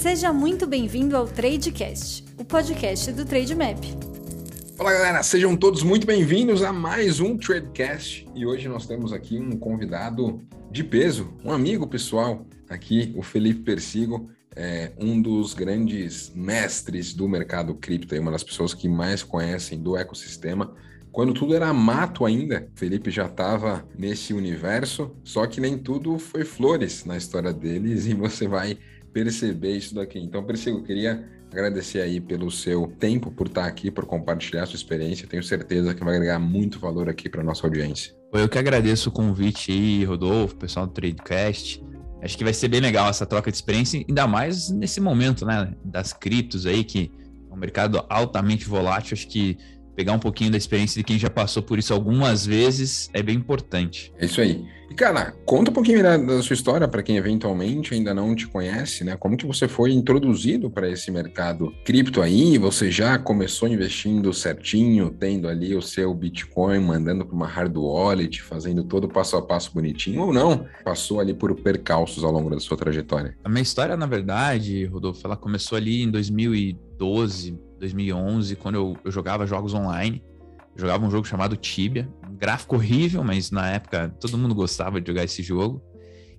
Seja muito bem-vindo ao Tradecast, o podcast do Trademap. Fala galera, sejam todos muito bem-vindos a mais um Tradecast e hoje nós temos aqui um convidado de peso, um amigo pessoal aqui, o Felipe Persigo, é um dos grandes mestres do mercado cripto, uma das pessoas que mais conhecem do ecossistema. Quando tudo era mato ainda, Felipe já estava nesse universo, só que nem tudo foi flores na história deles e você vai perceber isso daqui. Então, Persigo, eu queria agradecer aí pelo seu tempo, por estar aqui, por compartilhar sua experiência. Tenho certeza que vai agregar muito valor aqui para nossa audiência. Eu que agradeço o convite aí, Rodolfo, pessoal do Tradecast. Acho que vai ser bem legal essa troca de experiência, ainda mais nesse momento, né, das criptos aí, que é um mercado altamente volátil. Acho que pegar um pouquinho da experiência de quem já passou por isso algumas vezes é bem importante. É isso aí. E, cara, conta um pouquinho da, da sua história para quem eventualmente ainda não te conhece, né? Como que você foi introduzido para esse mercado cripto aí? Você já começou investindo certinho, tendo ali o seu Bitcoin, mandando para uma hard wallet, fazendo todo o passo a passo bonitinho ou não? Passou ali por percalços ao longo da sua trajetória? A minha história, na verdade, Rodolfo, ela começou ali em 2012, 2011, quando eu, eu jogava jogos online. Jogava um jogo chamado Tibia, um gráfico horrível, mas na época todo mundo gostava de jogar esse jogo.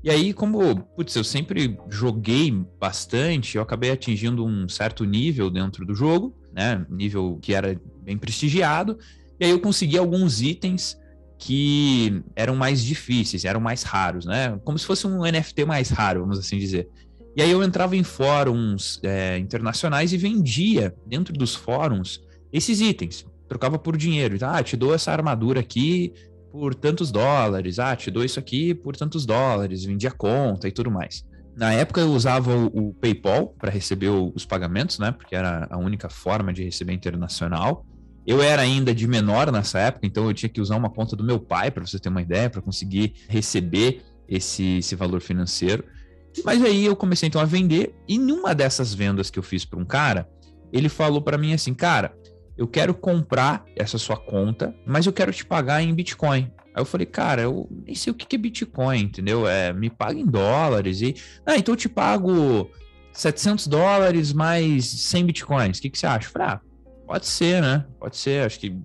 E aí, como, putz, eu sempre joguei bastante, eu acabei atingindo um certo nível dentro do jogo, né? Nível que era bem prestigiado. E aí eu consegui alguns itens que eram mais difíceis, eram mais raros, né? Como se fosse um NFT mais raro, vamos assim dizer. E aí eu entrava em fóruns é, internacionais e vendia dentro dos fóruns esses itens. Trocava por dinheiro. Ah, te dou essa armadura aqui por tantos dólares. Ah, te dou isso aqui por tantos dólares. Vendia conta e tudo mais. Na época eu usava o, PayPal para receber os pagamentos, né? Porque era a única forma de receber internacional. Eu era ainda de menor nessa época, então eu tinha que usar uma conta do meu pai, para você ter uma ideia, para conseguir receber esse, esse valor financeiro. Mas aí eu comecei então a vender e numa dessas vendas que eu fiz para um cara, ele falou para mim assim, cara, eu quero comprar essa sua conta, mas eu quero te pagar em Bitcoin. Aí eu falei, cara, eu nem sei o que é Bitcoin, entendeu? É, me paga em dólares e, ah, então eu te pago 700 dólares mais 100 Bitcoins. O que, que você acha? Eu falei, ah, pode ser, né? Pode ser, acho que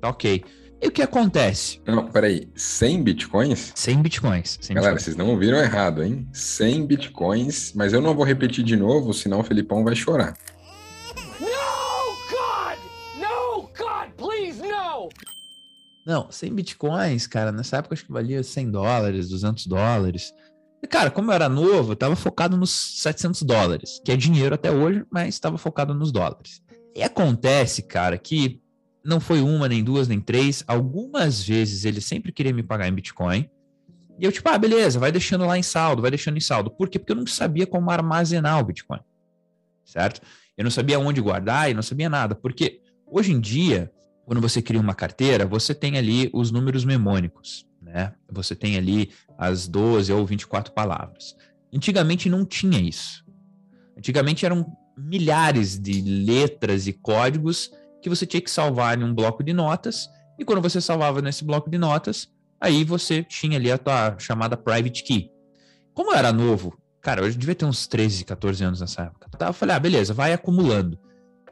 tá ok. E o que acontece? Não, peraí, 100 bitcoins? 100 bitcoins. 100 Galera, bitcoins. vocês não ouviram errado, hein? 100 bitcoins, mas eu não vou repetir de novo, senão o Felipão vai chorar. No, God! No, God, please, no! Não, 100 bitcoins, cara, nessa época acho que valia 100 dólares, 200 dólares. E, cara, como eu era novo, eu tava focado nos 700 dólares, que é dinheiro até hoje, mas estava focado nos dólares. E acontece, cara, que não foi uma, nem duas, nem três. Algumas vezes ele sempre queria me pagar em Bitcoin. E eu, tipo, ah, beleza, vai deixando lá em saldo, vai deixando em saldo. Por quê? Porque eu não sabia como armazenar o Bitcoin. Certo? Eu não sabia onde guardar e não sabia nada. Porque hoje em dia, quando você cria uma carteira, você tem ali os números memônicos, né? Você tem ali as 12 ou 24 palavras. Antigamente não tinha isso. Antigamente eram milhares de letras e códigos que você tinha que salvar em um bloco de notas, e quando você salvava nesse bloco de notas, aí você tinha ali a tua chamada private key. Como eu era novo, cara, eu devia ter uns 13, 14 anos nessa época. Tá? Eu falei, ah, beleza, vai acumulando.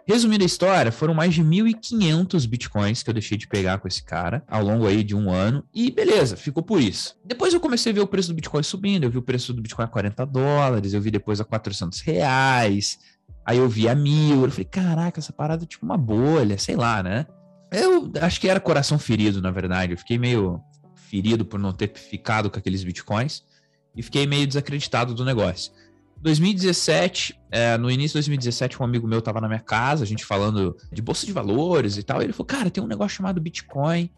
Resumindo a história, foram mais de 1.500 bitcoins que eu deixei de pegar com esse cara ao longo aí de um ano. E beleza, ficou por isso. Depois eu comecei a ver o preço do bitcoin subindo. Eu vi o preço do bitcoin a 40 dólares, eu vi depois a 400 reais. Aí eu vi a mil, eu falei, caraca, essa parada é tipo uma bolha, sei lá, né? Eu acho que era coração ferido, na verdade. Eu fiquei meio ferido por não ter ficado com aqueles bitcoins e fiquei meio desacreditado do negócio. 2017, é, no início de 2017, um amigo meu tava na minha casa, a gente falando de bolsa de valores e tal. E ele falou: Cara, tem um negócio chamado Bitcoin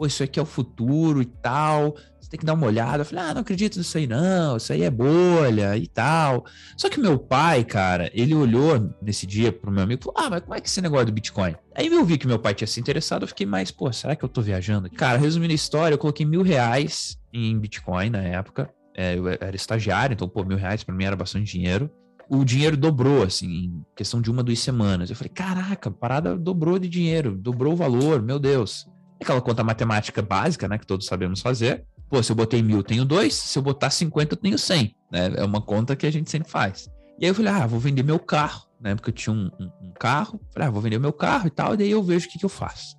pô, isso aqui é o futuro e tal, tem que dar uma olhada. Eu falei, ah, não acredito nisso aí não, isso aí é bolha e tal. Só que meu pai, cara, ele olhou nesse dia pro meu amigo e falou, ah, mas como é que é esse negócio do Bitcoin? Aí eu vi que meu pai tinha se interessado, eu fiquei mais, pô, será que eu tô viajando? Cara, resumindo a história, eu coloquei mil reais em Bitcoin na época, é, eu era estagiário, então, pô, mil reais pra mim era bastante dinheiro o dinheiro dobrou, assim, em questão de uma, duas semanas. Eu falei, caraca, parada dobrou de dinheiro, dobrou o valor, meu Deus aquela conta matemática básica, né, que todos sabemos fazer. Pô, se eu botei mil, tenho dois, se eu botar 50, eu tenho 100, né? É uma conta que a gente sempre faz. E aí eu falei, ah, vou vender meu carro. Na época eu tinha um, um, um carro. Falei, ah, vou vender meu carro e tal. E daí eu vejo o que, que eu faço.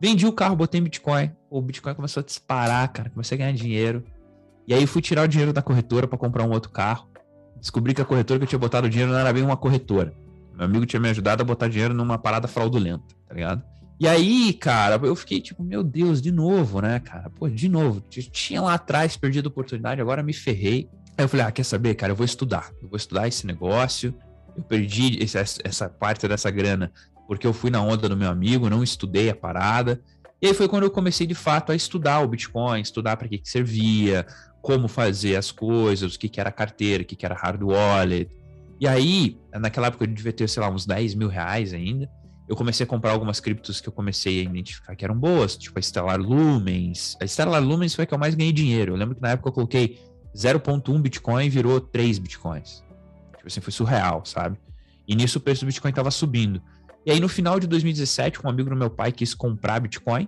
Vendi o carro, botei em Bitcoin. O Bitcoin começou a disparar, cara. Comecei a ganhar dinheiro. E aí fui tirar o dinheiro da corretora para comprar um outro carro. Descobri que a corretora que eu tinha botado o dinheiro não era bem uma corretora. Meu amigo tinha me ajudado a botar dinheiro numa parada fraudulenta, tá ligado? E aí, cara, eu fiquei tipo, meu Deus, de novo, né, cara? Pô, de novo. Tinha lá atrás perdido a oportunidade, agora me ferrei. Aí eu falei, ah, quer saber, cara? Eu vou estudar. Eu vou estudar esse negócio. Eu perdi esse, essa parte dessa grana porque eu fui na onda do meu amigo, não estudei a parada. E aí foi quando eu comecei de fato a estudar o Bitcoin, estudar para que, que servia, como fazer as coisas, o que, que era carteira, o que, que era hard wallet. E aí, naquela época eu devia ter, sei lá, uns 10 mil reais ainda. Eu comecei a comprar algumas criptos que eu comecei a identificar que eram boas, tipo a Stellar Lumens. A Stellar Lumens foi a que eu mais ganhei dinheiro. Eu lembro que na época eu coloquei 0.1 Bitcoin e virou 3 Bitcoins. Tipo assim, foi surreal, sabe? E nisso o preço do Bitcoin estava subindo. E aí, no final de 2017, um amigo do meu pai quis comprar Bitcoin.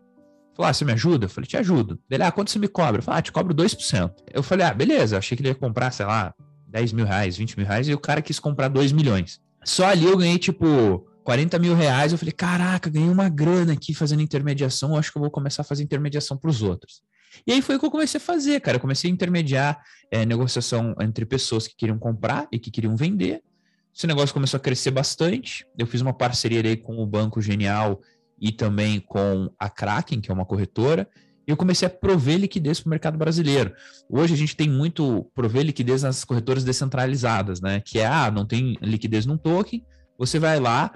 Falou: Ah, você me ajuda? Eu falei: Te ajudo. Ele, ah, quanto você me cobra? Eu falei: Ah, te cobro 2%. Eu falei: Ah, beleza. Achei que ele ia comprar, sei lá, 10 mil reais, 20 mil reais. E o cara quis comprar 2 milhões. Só ali eu ganhei, tipo, 40 mil reais. Eu falei: Caraca, ganhei uma grana aqui fazendo intermediação. Acho que eu vou começar a fazer intermediação para os outros. E aí foi o que eu comecei a fazer, cara. Eu comecei a intermediar é, negociação entre pessoas que queriam comprar e que queriam vender. Esse negócio começou a crescer bastante. Eu fiz uma parceria aí com o Banco Genial e também com a Kraken, que é uma corretora, e eu comecei a prover liquidez para o mercado brasileiro. Hoje a gente tem muito prover liquidez nas corretoras descentralizadas, né? Que é, ah, não tem liquidez num token, você vai lá,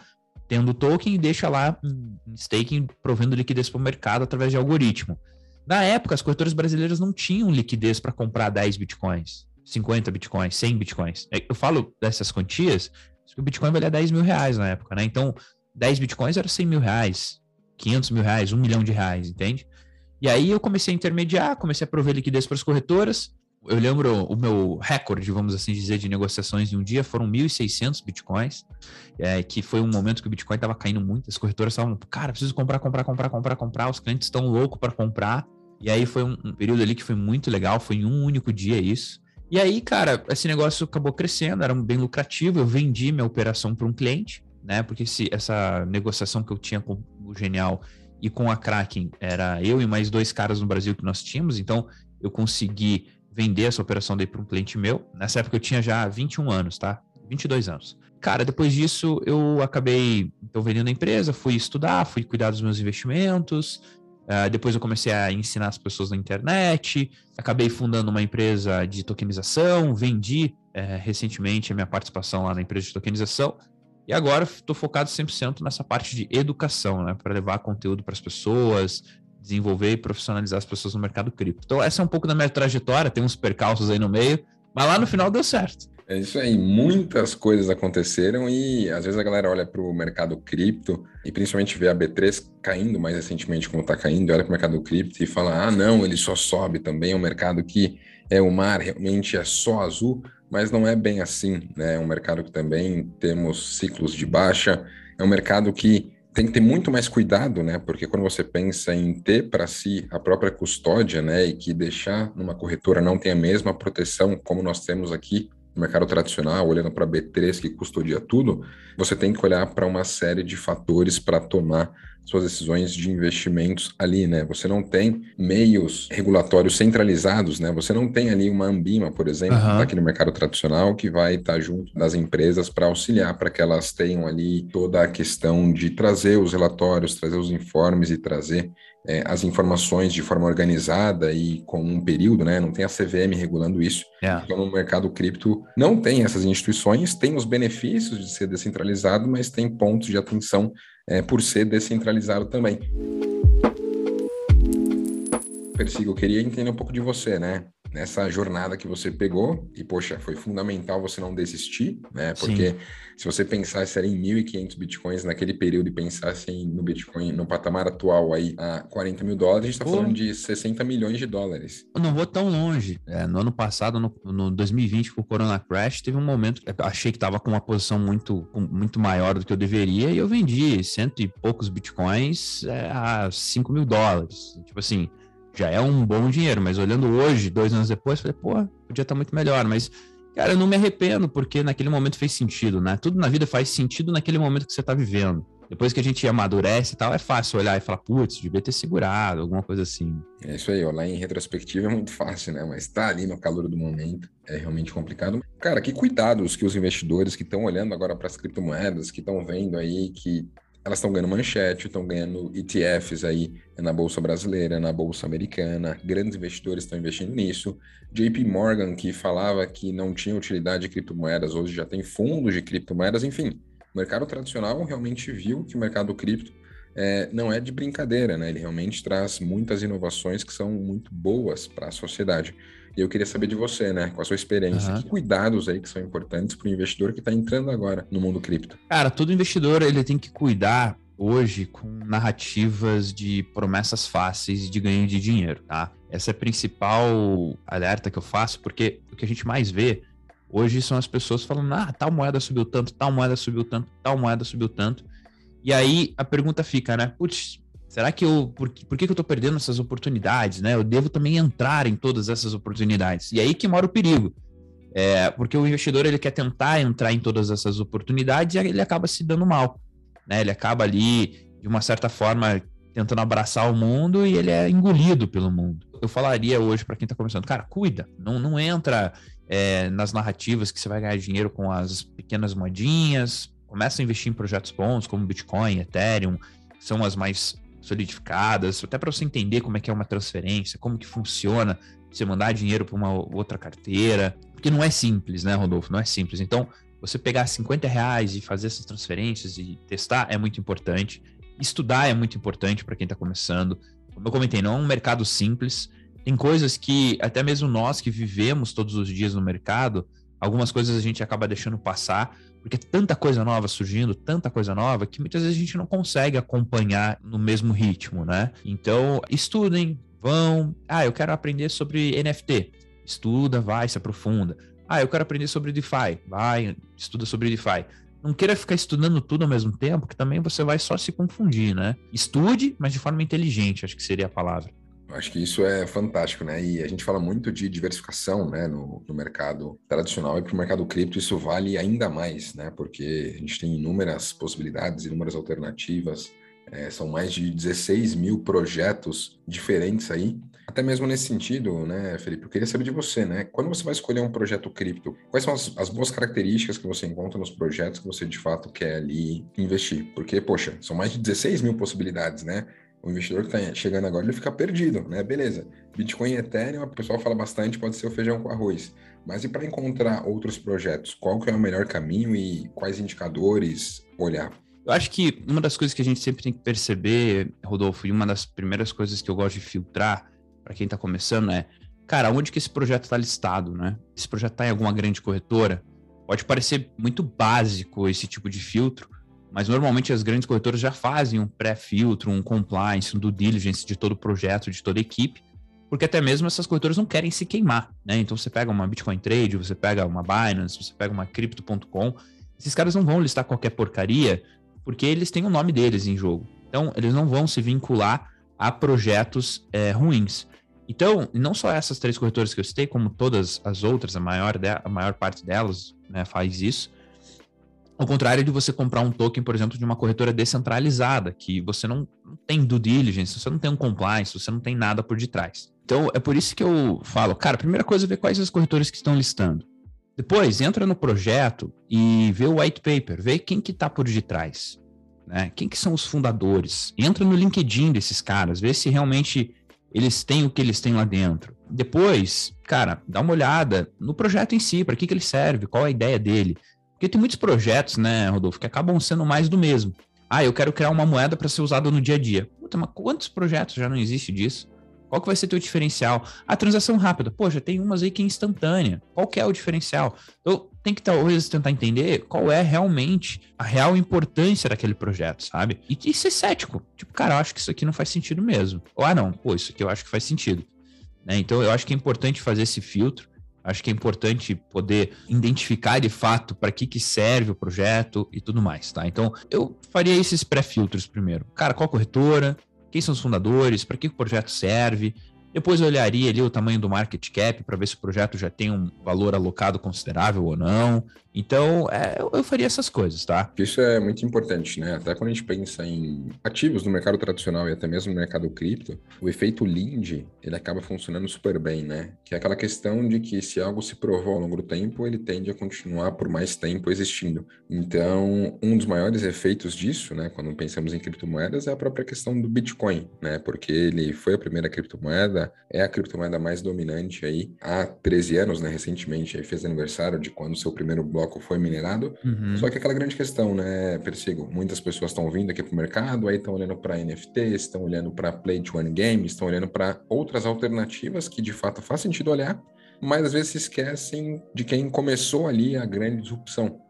tendo token e deixa lá em staking, provendo liquidez para o mercado através de algoritmo. Na época, as corretoras brasileiras não tinham liquidez para comprar 10 bitcoins. 50 bitcoins, 100 bitcoins. É, eu falo dessas quantias, o Bitcoin valia 10 mil reais na época, né? Então, 10 bitcoins era 100 mil reais, 500 mil reais, 1 milhão de reais, entende? E aí eu comecei a intermediar, comecei a prover liquidez para as corretoras. Eu lembro o meu recorde, vamos assim dizer, de negociações em um dia foram 1.600 bitcoins, é, que foi um momento que o Bitcoin estava caindo muito. As corretoras estavam, cara, preciso comprar, comprar, comprar, comprar, comprar. Os clientes estão loucos para comprar. E aí foi um, um período ali que foi muito legal, foi em um único dia isso. E aí, cara, esse negócio acabou crescendo, era bem lucrativo. Eu vendi minha operação para um cliente, né? Porque se, essa negociação que eu tinha com o Genial e com a Kraken era eu e mais dois caras no Brasil que nós tínhamos, então eu consegui vender essa operação daí para um cliente meu. Nessa época eu tinha já 21 anos, tá? 22 anos. Cara, depois disso eu acabei então, vendendo a empresa, fui estudar, fui cuidar dos meus investimentos, Uh, depois eu comecei a ensinar as pessoas na internet, acabei fundando uma empresa de tokenização, vendi uh, recentemente a minha participação lá na empresa de tokenização, e agora estou focado 100% nessa parte de educação, né, para levar conteúdo para as pessoas, desenvolver e profissionalizar as pessoas no mercado cripto. Então, essa é um pouco da minha trajetória, tem uns percalços aí no meio, mas lá no final deu certo. É isso aí, muitas coisas aconteceram e às vezes a galera olha para o mercado cripto e principalmente vê a B3 caindo mais recentemente como está caindo, olha para o mercado cripto e fala, ah não, ele só sobe também, é um mercado que é o mar, realmente é só azul, mas não é bem assim, né? É um mercado que também temos ciclos de baixa, é um mercado que tem que ter muito mais cuidado, né? Porque quando você pensa em ter para si a própria custódia, né, e que deixar numa corretora não tem a mesma proteção como nós temos aqui mercado tradicional, olhando para B3 que custodia tudo, você tem que olhar para uma série de fatores para tomar suas decisões de investimentos ali, né? Você não tem meios regulatórios centralizados, né? Você não tem ali uma Ambima, por exemplo, uhum. aqui no mercado tradicional, que vai estar tá junto das empresas para auxiliar para que elas tenham ali toda a questão de trazer os relatórios, trazer os informes e trazer é, as informações de forma organizada e com um período, né? Não tem a CVM regulando isso. Yeah. Então, no mercado cripto, não tem essas instituições, tem os benefícios de ser descentralizado, mas tem pontos de atenção é, por ser descentralizado também. Persigo, eu queria entender um pouco de você, né? Nessa jornada que você pegou e poxa, foi fundamental você não desistir, né? Porque Sim. se você pensasse em 1.500 bitcoins naquele período e pensasse no Bitcoin no patamar atual aí a 40 mil dólares, a gente está falando de 60 milhões de dólares. Eu não vou tão longe. É, no ano passado, no, no 2020, com o Corona Crash, teve um momento que eu achei que estava com uma posição muito, muito maior do que eu deveria e eu vendi cento e poucos bitcoins é, a 5 mil dólares. Tipo assim, já é um bom dinheiro, mas olhando hoje, dois anos depois, falei, pô, podia estar muito melhor, mas Cara, eu não me arrependo, porque naquele momento fez sentido, né? Tudo na vida faz sentido naquele momento que você tá vivendo. Depois que a gente amadurece e tal, é fácil olhar e falar, putz, devia ter segurado, alguma coisa assim. É isso aí, olhar em retrospectiva é muito fácil, né? Mas tá ali no calor do momento é realmente complicado. Cara, que cuidados que os investidores que estão olhando agora para as criptomoedas, que estão vendo aí que elas estão ganhando manchete, estão ganhando ETFs aí na Bolsa Brasileira, na Bolsa Americana, grandes investidores estão investindo nisso. JP Morgan, que falava que não tinha utilidade de criptomoedas, hoje já tem fundos de criptomoedas, enfim. O mercado tradicional realmente viu que o mercado cripto é, não é de brincadeira, né? Ele realmente traz muitas inovações que são muito boas para a sociedade. E eu queria saber de você, né? Com a sua experiência, uhum. que cuidados aí que são importantes para o investidor que está entrando agora no mundo cripto? Cara, todo investidor ele tem que cuidar hoje com narrativas de promessas fáceis de ganho de dinheiro, tá? Essa é a principal alerta que eu faço, porque o que a gente mais vê hoje são as pessoas falando: ah, tal moeda subiu tanto, tal moeda subiu tanto, tal moeda subiu tanto. E aí a pergunta fica, né? Putz, será que eu. Por, por que, que eu tô perdendo essas oportunidades, né? Eu devo também entrar em todas essas oportunidades. E aí que mora o perigo. É, porque o investidor ele quer tentar entrar em todas essas oportunidades e ele acaba se dando mal. Né? Ele acaba ali, de uma certa forma, tentando abraçar o mundo e ele é engolido pelo mundo. Eu falaria hoje para quem está começando, cara, cuida, não, não entra é, nas narrativas que você vai ganhar dinheiro com as pequenas moedinhas, começa a investir em projetos bons como Bitcoin, Ethereum, são as mais solidificadas, até para você entender como é que é uma transferência, como que funciona você mandar dinheiro para uma outra carteira, porque não é simples, né, Rodolfo? Não é simples. Então, você pegar 50 reais e fazer essas transferências e testar é muito importante. Estudar é muito importante para quem está começando. Como eu comentei, não é um mercado simples. Tem coisas que até mesmo nós que vivemos todos os dias no mercado, algumas coisas a gente acaba deixando passar porque tanta coisa nova surgindo, tanta coisa nova, que muitas vezes a gente não consegue acompanhar no mesmo ritmo, né? Então, estudem, vão. Ah, eu quero aprender sobre NFT. Estuda, vai, se aprofunda. Ah, eu quero aprender sobre DeFi. Vai, estuda sobre DeFi. Não queira ficar estudando tudo ao mesmo tempo, que também você vai só se confundir, né? Estude, mas de forma inteligente, acho que seria a palavra. Acho que isso é fantástico, né? E a gente fala muito de diversificação, né, no, no mercado tradicional e para o mercado cripto isso vale ainda mais, né? Porque a gente tem inúmeras possibilidades, inúmeras alternativas. É, são mais de 16 mil projetos diferentes aí. Até mesmo nesse sentido, né, Felipe, eu queria saber de você, né? Quando você vai escolher um projeto cripto, quais são as, as boas características que você encontra nos projetos que você de fato quer ali investir? Porque, poxa, são mais de 16 mil possibilidades, né? O investidor que está chegando agora, ele fica perdido, né? Beleza. Bitcoin e Ethereum, o pessoal fala bastante, pode ser o feijão com arroz. Mas e para encontrar outros projetos? Qual que é o melhor caminho e quais indicadores olhar? Eu acho que uma das coisas que a gente sempre tem que perceber, Rodolfo, e uma das primeiras coisas que eu gosto de filtrar para quem está começando é, cara, onde que esse projeto está listado, né? Esse projeto está em alguma grande corretora? Pode parecer muito básico esse tipo de filtro, mas normalmente as grandes corretoras já fazem um pré-filtro, um compliance, um due diligence de todo o projeto, de toda a equipe, porque até mesmo essas corretoras não querem se queimar, né? Então você pega uma Bitcoin Trade, você pega uma Binance, você pega uma Crypto.com, esses caras não vão listar qualquer porcaria, porque eles têm o nome deles em jogo. Então eles não vão se vincular a projetos é, ruins. Então, não só essas três corretoras que eu citei, como todas as outras, a maior, de, a maior parte delas né, faz isso, ao contrário de você comprar um token, por exemplo, de uma corretora descentralizada, que você não, tem due diligence, você não tem um compliance, você não tem nada por detrás. Então, é por isso que eu falo, cara, primeira coisa é ver quais as corretoras que estão listando. Depois, entra no projeto e vê o white paper, vê quem que está por detrás, né? Quem que são os fundadores. Entra no LinkedIn desses caras, vê se realmente eles têm o que eles têm lá dentro. Depois, cara, dá uma olhada no projeto em si, para que, que ele serve, qual a ideia dele. Porque tem muitos projetos, né, Rodolfo, que acabam sendo mais do mesmo. Ah, eu quero criar uma moeda para ser usada no dia a dia. Puta, mas quantos projetos já não existe disso? Qual que vai ser teu diferencial? A transação rápida. Poxa, tem umas aí que é instantânea. Qual que é o diferencial? Então, tem que talvez tentar entender qual é realmente a real importância daquele projeto, sabe? E, e ser cético. Tipo, cara, eu acho que isso aqui não faz sentido mesmo. Ou, ah, não, pô, isso aqui eu acho que faz sentido. Né? Então, eu acho que é importante fazer esse filtro. Acho que é importante poder identificar de fato para que, que serve o projeto e tudo mais, tá? Então, eu faria esses pré-filtros primeiro. Cara, qual corretora? Quem são os fundadores? Para que o projeto serve? Depois eu olharia ali o tamanho do market cap para ver se o projeto já tem um valor alocado considerável ou não. Então, é, eu, faria essas coisas, tá? Isso é muito importante, né? Até quando a gente pensa em ativos no mercado tradicional e até mesmo no mercado cripto, o efeito Lind, ele acaba funcionando super bem, né? Que é aquela questão de que se algo se provou ao longo do tempo, ele tende a continuar por mais tempo existindo. Então, um dos maiores efeitos disso, né, quando pensamos em criptomoedas, é a própria questão do Bitcoin, né? Porque ele foi a primeira criptomoeda, é a criptomoeda mais dominante aí há 13 anos, né? Recentemente, fez aniversário de quando seu primeiro bloco bloco foi minerado. Uhum. Só que aquela grande questão, né, Persigo? Muitas pessoas estão vindo aqui para o mercado, aí estão olhando para NFTs, estão olhando para Play to One Games, estão olhando para outras alternativas que de fato faz sentido olhar, mas às vezes se esquecem de quem começou ali a grande disrupção.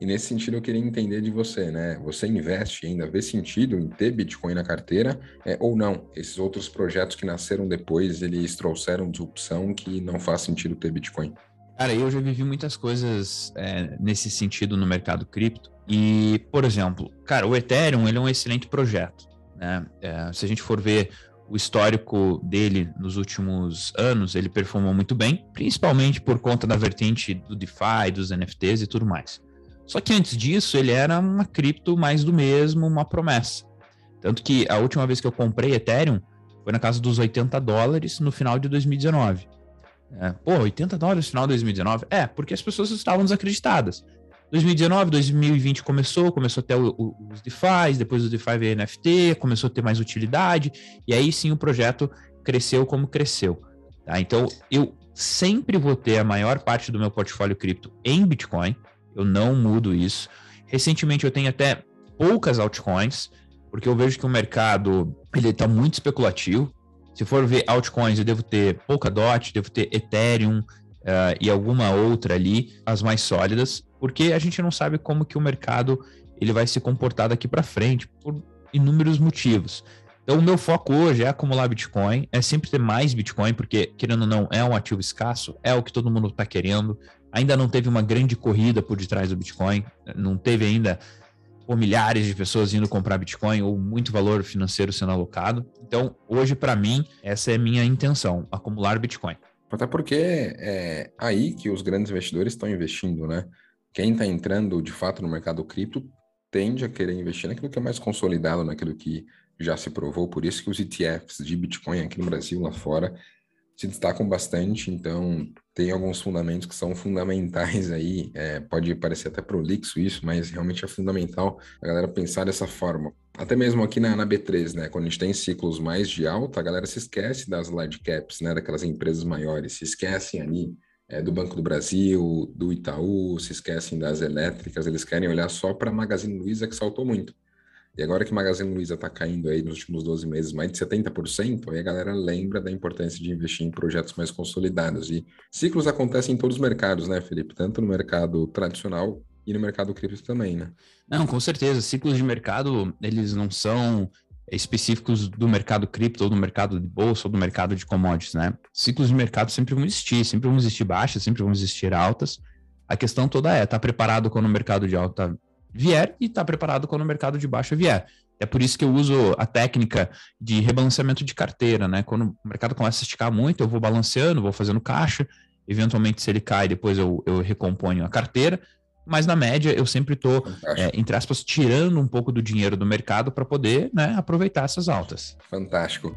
E nesse sentido eu queria entender de você, né? Você investe ainda, vê sentido em ter Bitcoin na carteira é, ou não? Esses outros projetos que nasceram depois, eles trouxeram disrupção que não faz sentido ter Bitcoin? Cara, eu já vivi muitas coisas é, nesse sentido no mercado cripto. E, por exemplo, cara, o Ethereum ele é um excelente projeto. Né? É, se a gente for ver o histórico dele nos últimos anos, ele performou muito bem, principalmente por conta da vertente do DeFi, dos NFTs e tudo mais. Só que antes disso, ele era uma cripto mais do mesmo, uma promessa. Tanto que a última vez que eu comprei Ethereum foi na casa dos 80 dólares no final de 2019. É, pô, 80 dólares no final de 2019? É, porque as pessoas estavam desacreditadas. 2019, 2020 começou, começou a ter o, o, os DeFi, depois o DeFi veio NFT, começou a ter mais utilidade, e aí sim o projeto cresceu como cresceu. Tá? Então, eu sempre vou ter a maior parte do meu portfólio cripto em Bitcoin, eu não mudo isso. Recentemente eu tenho até poucas altcoins, porque eu vejo que o mercado ele está muito especulativo. Se for ver altcoins, eu devo ter Polkadot, devo ter Ethereum uh, e alguma outra ali, as mais sólidas, porque a gente não sabe como que o mercado ele vai se comportar daqui para frente por inúmeros motivos. Então, o meu foco hoje é acumular Bitcoin, é sempre ter mais Bitcoin, porque, querendo ou não, é um ativo escasso, é o que todo mundo está querendo. Ainda não teve uma grande corrida por detrás do Bitcoin, não teve ainda ou milhares de pessoas indo comprar Bitcoin ou muito valor financeiro sendo alocado. Então, hoje, para mim, essa é minha intenção, acumular Bitcoin. Até porque é aí que os grandes investidores estão investindo, né? Quem está entrando de fato no mercado cripto tende a querer investir naquilo que é mais consolidado, naquilo que já se provou. Por isso que os ETFs de Bitcoin aqui no Brasil, lá fora, se destacam bastante, então tem alguns fundamentos que são fundamentais aí. É, pode parecer até prolixo isso, mas realmente é fundamental a galera pensar dessa forma. Até mesmo aqui na, na B3, né? Quando a gente tem ciclos mais de alta, a galera se esquece das large caps, né? Daquelas empresas maiores, se esquecem ali é, do Banco do Brasil, do Itaú, se esquecem das elétricas, eles querem olhar só para a Magazine Luiza, que saltou muito. E agora que o Magazine Luiza está caindo aí nos últimos 12 meses mais de 70%, aí a galera lembra da importância de investir em projetos mais consolidados. E ciclos acontecem em todos os mercados, né, Felipe? Tanto no mercado tradicional e no mercado cripto também, né? Não, com certeza. Ciclos de mercado, eles não são específicos do mercado cripto ou do mercado de bolsa ou do mercado de commodities, né? Ciclos de mercado sempre vão existir, sempre vão existir baixas, sempre vão existir altas. A questão toda é tá preparado quando o mercado de alta vier e estar tá preparado quando o mercado de baixa vier. É por isso que eu uso a técnica de rebalanceamento de carteira, né? Quando o mercado começa a esticar muito, eu vou balanceando, vou fazendo caixa, eventualmente se ele cai, depois eu, eu recomponho a carteira, mas na média eu sempre estou, é, entre aspas, tirando um pouco do dinheiro do mercado para poder né, aproveitar essas altas. Fantástico.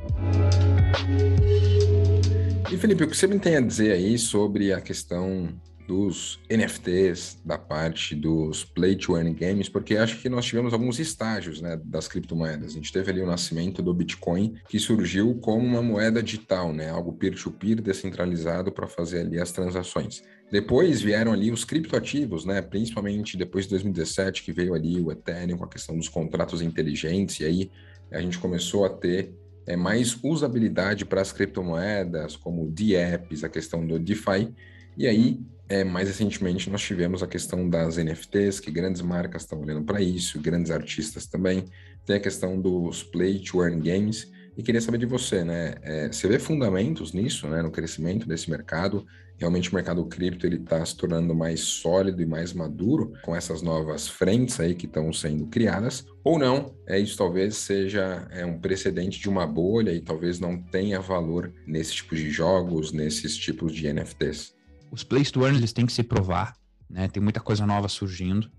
E Felipe, o que você me tem a dizer aí sobre a questão dos NFTs, da parte dos Play to Earn Games, porque acho que nós tivemos alguns estágios né, das criptomoedas. A gente teve ali o nascimento do Bitcoin, que surgiu como uma moeda digital, né, algo peer-to-peer descentralizado para fazer ali as transações. Depois vieram ali os criptoativos, né, principalmente depois de 2017, que veio ali o Ethereum com a questão dos contratos inteligentes, e aí a gente começou a ter é, mais usabilidade para as criptomoedas, como o DApps, a questão do DeFi, e aí é, mais recentemente, nós tivemos a questão das NFTs, que grandes marcas estão olhando para isso, grandes artistas também. Tem a questão dos Play to Earn Games, E queria saber de você, né? É, você vê fundamentos nisso, né? No crescimento desse mercado? Realmente o mercado cripto ele está se tornando mais sólido e mais maduro com essas novas frentes aí que estão sendo criadas? Ou não? É isso talvez seja é, um precedente de uma bolha e talvez não tenha valor nesse tipo de jogos, nesses tipos de NFTs. Os Play to Earn eles têm que se provar, né? Tem muita coisa nova surgindo.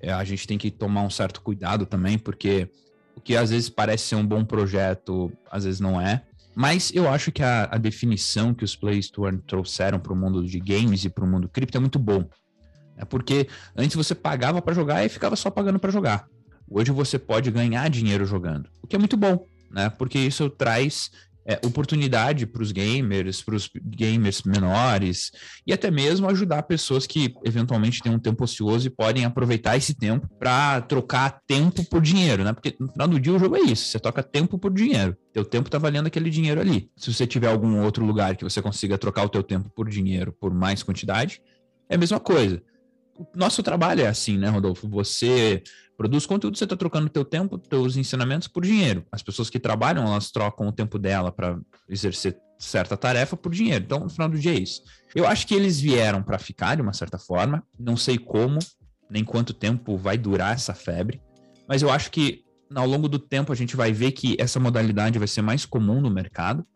É, a gente tem que tomar um certo cuidado também, porque o que às vezes parece ser um bom projeto, às vezes não é. Mas eu acho que a, a definição que os Play Store trouxeram para o mundo de games e para o mundo cripto é muito bom. É porque antes você pagava para jogar e ficava só pagando para jogar. Hoje você pode ganhar dinheiro jogando, o que é muito bom, né? Porque isso traz é, oportunidade para os gamers, para os gamers menores, e até mesmo ajudar pessoas que eventualmente têm um tempo ocioso e podem aproveitar esse tempo para trocar tempo por dinheiro, né? Porque no final do dia o jogo é isso, você troca tempo por dinheiro. Teu tempo está valendo aquele dinheiro ali. Se você tiver algum outro lugar que você consiga trocar o teu tempo por dinheiro por mais quantidade, é a mesma coisa. Nosso trabalho é assim, né, Rodolfo? Você produz conteúdo, você está trocando teu tempo, teus ensinamentos por dinheiro. As pessoas que trabalham, elas trocam o tempo dela para exercer certa tarefa por dinheiro. Então, no final do dia é isso. Eu acho que eles vieram para ficar de uma certa forma. Não sei como, nem quanto tempo vai durar essa febre, mas eu acho que ao longo do tempo a gente vai ver que essa modalidade vai ser mais comum no mercado.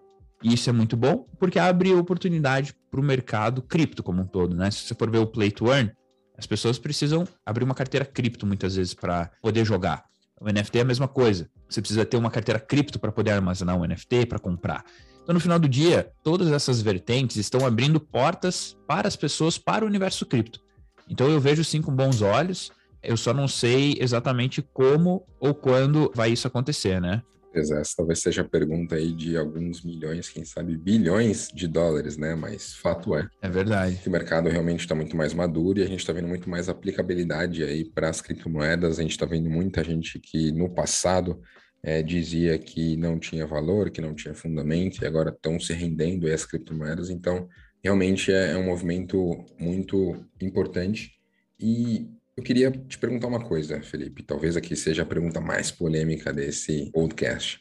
E isso é muito bom, porque abre oportunidade para o mercado cripto como um todo, né? Se você for ver o Play to Earn, as pessoas precisam abrir uma carteira cripto muitas vezes para poder jogar. O NFT é a mesma coisa. Você precisa ter uma carteira cripto para poder armazenar um NFT, para comprar. Então, no final do dia, todas essas vertentes estão abrindo portas para as pessoas para o universo cripto. Então, eu vejo sim com bons olhos. Eu só não sei exatamente como ou quando vai isso acontecer, né? Essa talvez seja a pergunta aí de alguns milhões, quem sabe bilhões de dólares, né? Mas fato é. É verdade. Que o mercado realmente está muito mais maduro e a gente está vendo muito mais aplicabilidade aí para as criptomoedas. A gente está vendo muita gente que no passado é, dizia que não tinha valor, que não tinha fundamento e agora estão se rendendo às criptomoedas. Então, realmente é, é um movimento muito importante e eu queria te perguntar uma coisa, Felipe. Talvez aqui seja a pergunta mais polêmica desse podcast.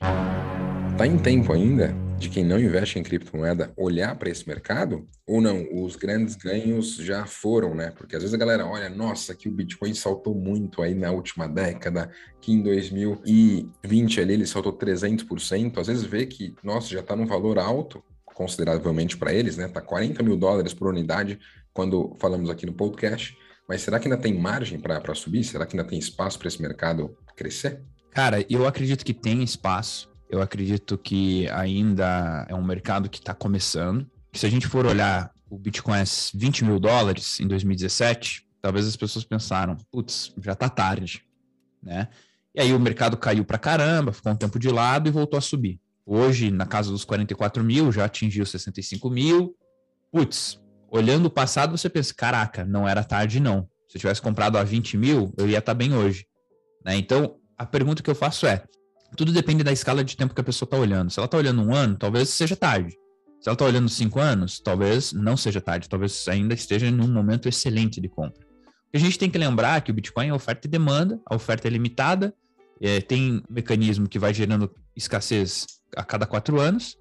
Tá em tempo ainda de quem não investe em criptomoeda olhar para esse mercado? Ou não? Os grandes ganhos já foram, né? Porque às vezes a galera olha, nossa, que o Bitcoin saltou muito aí na última década, que em 2020 ali ele saltou 300%. Às vezes vê que, nossa, já está num valor alto, consideravelmente para eles, né? Tá 40 mil dólares por unidade quando falamos aqui no podcast. Mas será que ainda tem margem para subir? Será que ainda tem espaço para esse mercado crescer? Cara, eu acredito que tem espaço. Eu acredito que ainda é um mercado que está começando. Se a gente for olhar o Bitcoin é 20 mil dólares em 2017, talvez as pessoas pensaram, putz, já está tarde, né? E aí o mercado caiu para caramba, ficou um tempo de lado e voltou a subir. Hoje, na casa dos 44 mil, já atingiu 65 mil. Putz, olhando o passado, você pensa, caraca, não era tarde, não. Se eu tivesse comprado a 20 mil, eu ia estar tá bem hoje. Né? Então, a pergunta que eu faço é: tudo depende da escala de tempo que a pessoa está olhando. Se ela está olhando um ano, talvez seja tarde. Se ela está olhando cinco anos, talvez não seja tarde, talvez ainda esteja num momento excelente de compra. A gente tem que lembrar é que o Bitcoin é oferta e demanda, a oferta é limitada, é, tem um mecanismo que vai gerando escassez a cada quatro anos.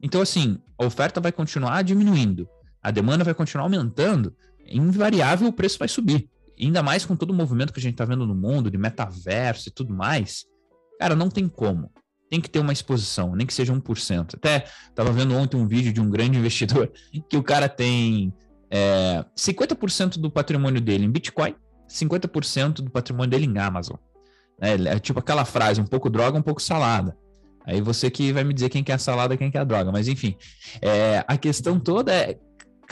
Então, assim, a oferta vai continuar diminuindo a demanda vai continuar aumentando, invariável o preço vai subir. ainda mais com todo o movimento que a gente está vendo no mundo, de metaverso e tudo mais. Cara, não tem como. Tem que ter uma exposição, nem que seja 1%. Até estava vendo ontem um vídeo de um grande investidor que o cara tem é, 50% do patrimônio dele em Bitcoin, 50% do patrimônio dele em Amazon. É, é, tipo aquela frase, um pouco droga, um pouco salada. Aí você que vai me dizer quem quer a salada, quem quer a droga. Mas enfim, é, a questão toda é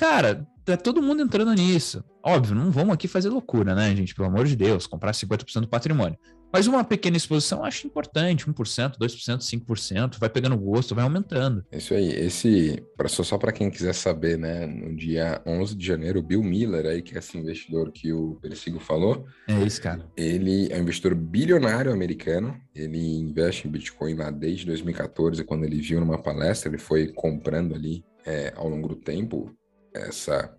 Cara, tá todo mundo entrando nisso. Óbvio, não vamos aqui fazer loucura, né, gente? Pelo amor de Deus, comprar 50% do patrimônio. Mas uma pequena exposição eu acho importante, 1%, 2%, 5%, vai pegando gosto, vai aumentando. Isso aí, esse, só, só para quem quiser saber, né, no dia 11 de janeiro, o Bill Miller aí, que é esse investidor que o Persigo falou. É isso, cara. Ele é um investidor bilionário americano, ele investe em Bitcoin lá desde 2014, quando ele viu numa palestra, ele foi comprando ali é, ao longo do tempo essa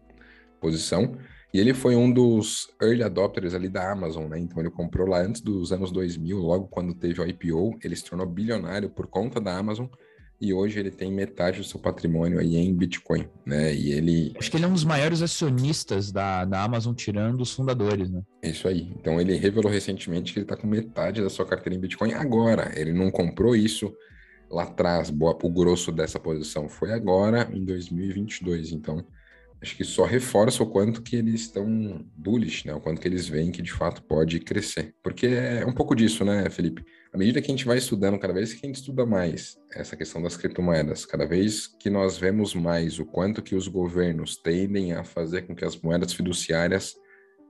posição. E ele foi um dos early adopters ali da Amazon, né? Então ele comprou lá antes dos anos 2000, logo quando teve o IPO, ele se tornou bilionário por conta da Amazon e hoje ele tem metade do seu patrimônio aí em Bitcoin, né? E ele... Acho que ele é um dos maiores acionistas da, da Amazon, tirando os fundadores, né? Isso aí. Então ele revelou recentemente que ele está com metade da sua carteira em Bitcoin agora. Ele não comprou isso lá atrás, o grosso dessa posição foi agora, em 2022. Então acho que só reforça o quanto que eles estão bullish, né? O quanto que eles veem que de fato pode crescer. Porque é um pouco disso, né, Felipe? À medida que a gente vai estudando, cada vez que a gente estuda mais essa questão das criptomoedas, cada vez que nós vemos mais o quanto que os governos tendem a fazer com que as moedas fiduciárias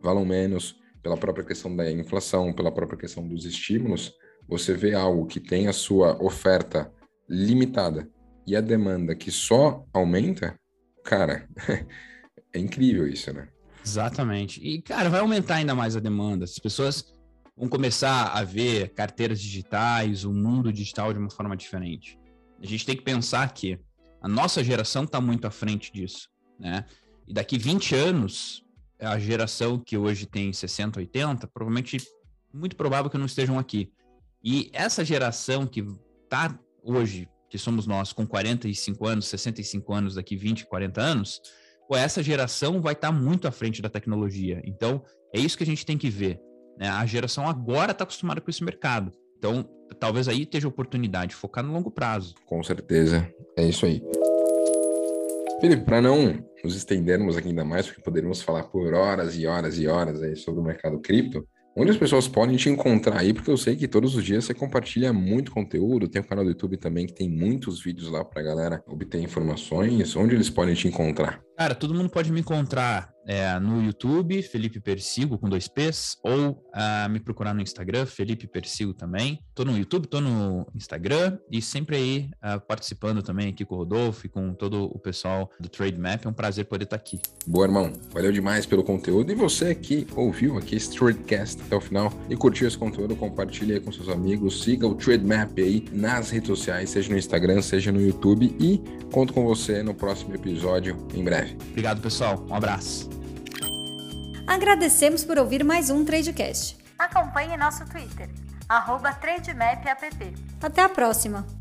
valam menos pela própria questão da inflação, pela própria questão dos estímulos, você vê algo que tem a sua oferta limitada e a demanda que só aumenta, cara, é incrível isso, né? Exatamente. E, cara, vai aumentar ainda mais a demanda. As pessoas vão começar a ver carteiras digitais, o mundo digital de uma forma diferente. A gente tem que pensar que a nossa geração está muito à frente disso, né? E daqui 20 anos, a geração que hoje tem 60, 80, provavelmente, muito provável que não estejam aqui. E essa geração que está hoje que somos nós, com 45 anos, 65 anos, daqui 20, 40 anos, pô, essa geração vai estar tá muito à frente da tecnologia. Então, é isso que a gente tem que ver. Né? A geração agora está acostumada com esse mercado. Então, talvez aí esteja oportunidade, focar no longo prazo. Com certeza, é isso aí. Felipe, para não nos estendermos aqui ainda mais, porque poderíamos falar por horas e horas e horas aí sobre o mercado cripto, Onde as pessoas podem te encontrar aí, porque eu sei que todos os dias você compartilha muito conteúdo, tem o um canal do YouTube também que tem muitos vídeos lá para a galera obter informações. Onde eles podem te encontrar? Cara, todo mundo pode me encontrar é, no YouTube, Felipe Persigo, com dois P's, ou uh, me procurar no Instagram, Felipe Persigo também. Tô no YouTube, tô no Instagram e sempre aí uh, participando também aqui com o Rodolfo e com todo o pessoal do Trade Map. É um prazer poder estar aqui. Boa, irmão. Valeu demais pelo conteúdo. E você que ouviu aqui esse Tradecast até o final e curtiu esse conteúdo, compartilhe aí com seus amigos. Siga o Trade Map aí nas redes sociais, seja no Instagram, seja no YouTube. E conto com você no próximo episódio em breve. Obrigado, pessoal. Um abraço. Agradecemos por ouvir mais um Tradecast. Acompanhe nosso Twitter, arroba TradeMapApp. Até a próxima!